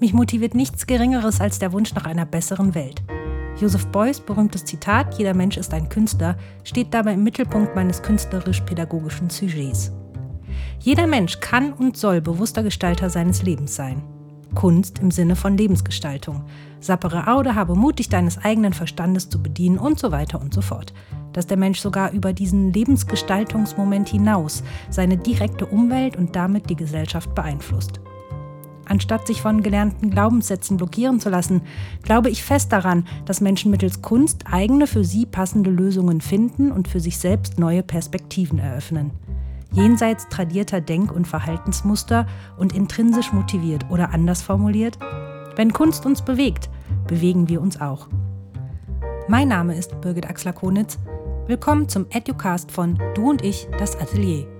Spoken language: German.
Mich motiviert nichts Geringeres als der Wunsch nach einer besseren Welt. Joseph Beuys berühmtes Zitat Jeder Mensch ist ein Künstler steht dabei im Mittelpunkt meines künstlerisch-pädagogischen Sujets. Jeder Mensch kann und soll bewusster Gestalter seines Lebens sein. Kunst im Sinne von Lebensgestaltung. Sappere Aude, habe Mut, dich deines eigenen Verstandes zu bedienen und so weiter und so fort. Dass der Mensch sogar über diesen Lebensgestaltungsmoment hinaus seine direkte Umwelt und damit die Gesellschaft beeinflusst. Anstatt sich von gelernten Glaubenssätzen blockieren zu lassen, glaube ich fest daran, dass Menschen mittels Kunst eigene für sie passende Lösungen finden und für sich selbst neue Perspektiven eröffnen jenseits tradierter Denk- und Verhaltensmuster und intrinsisch motiviert oder anders formuliert, wenn Kunst uns bewegt, bewegen wir uns auch. Mein Name ist Birgit Axler-Konitz. Willkommen zum Educast von Du und ich, das Atelier.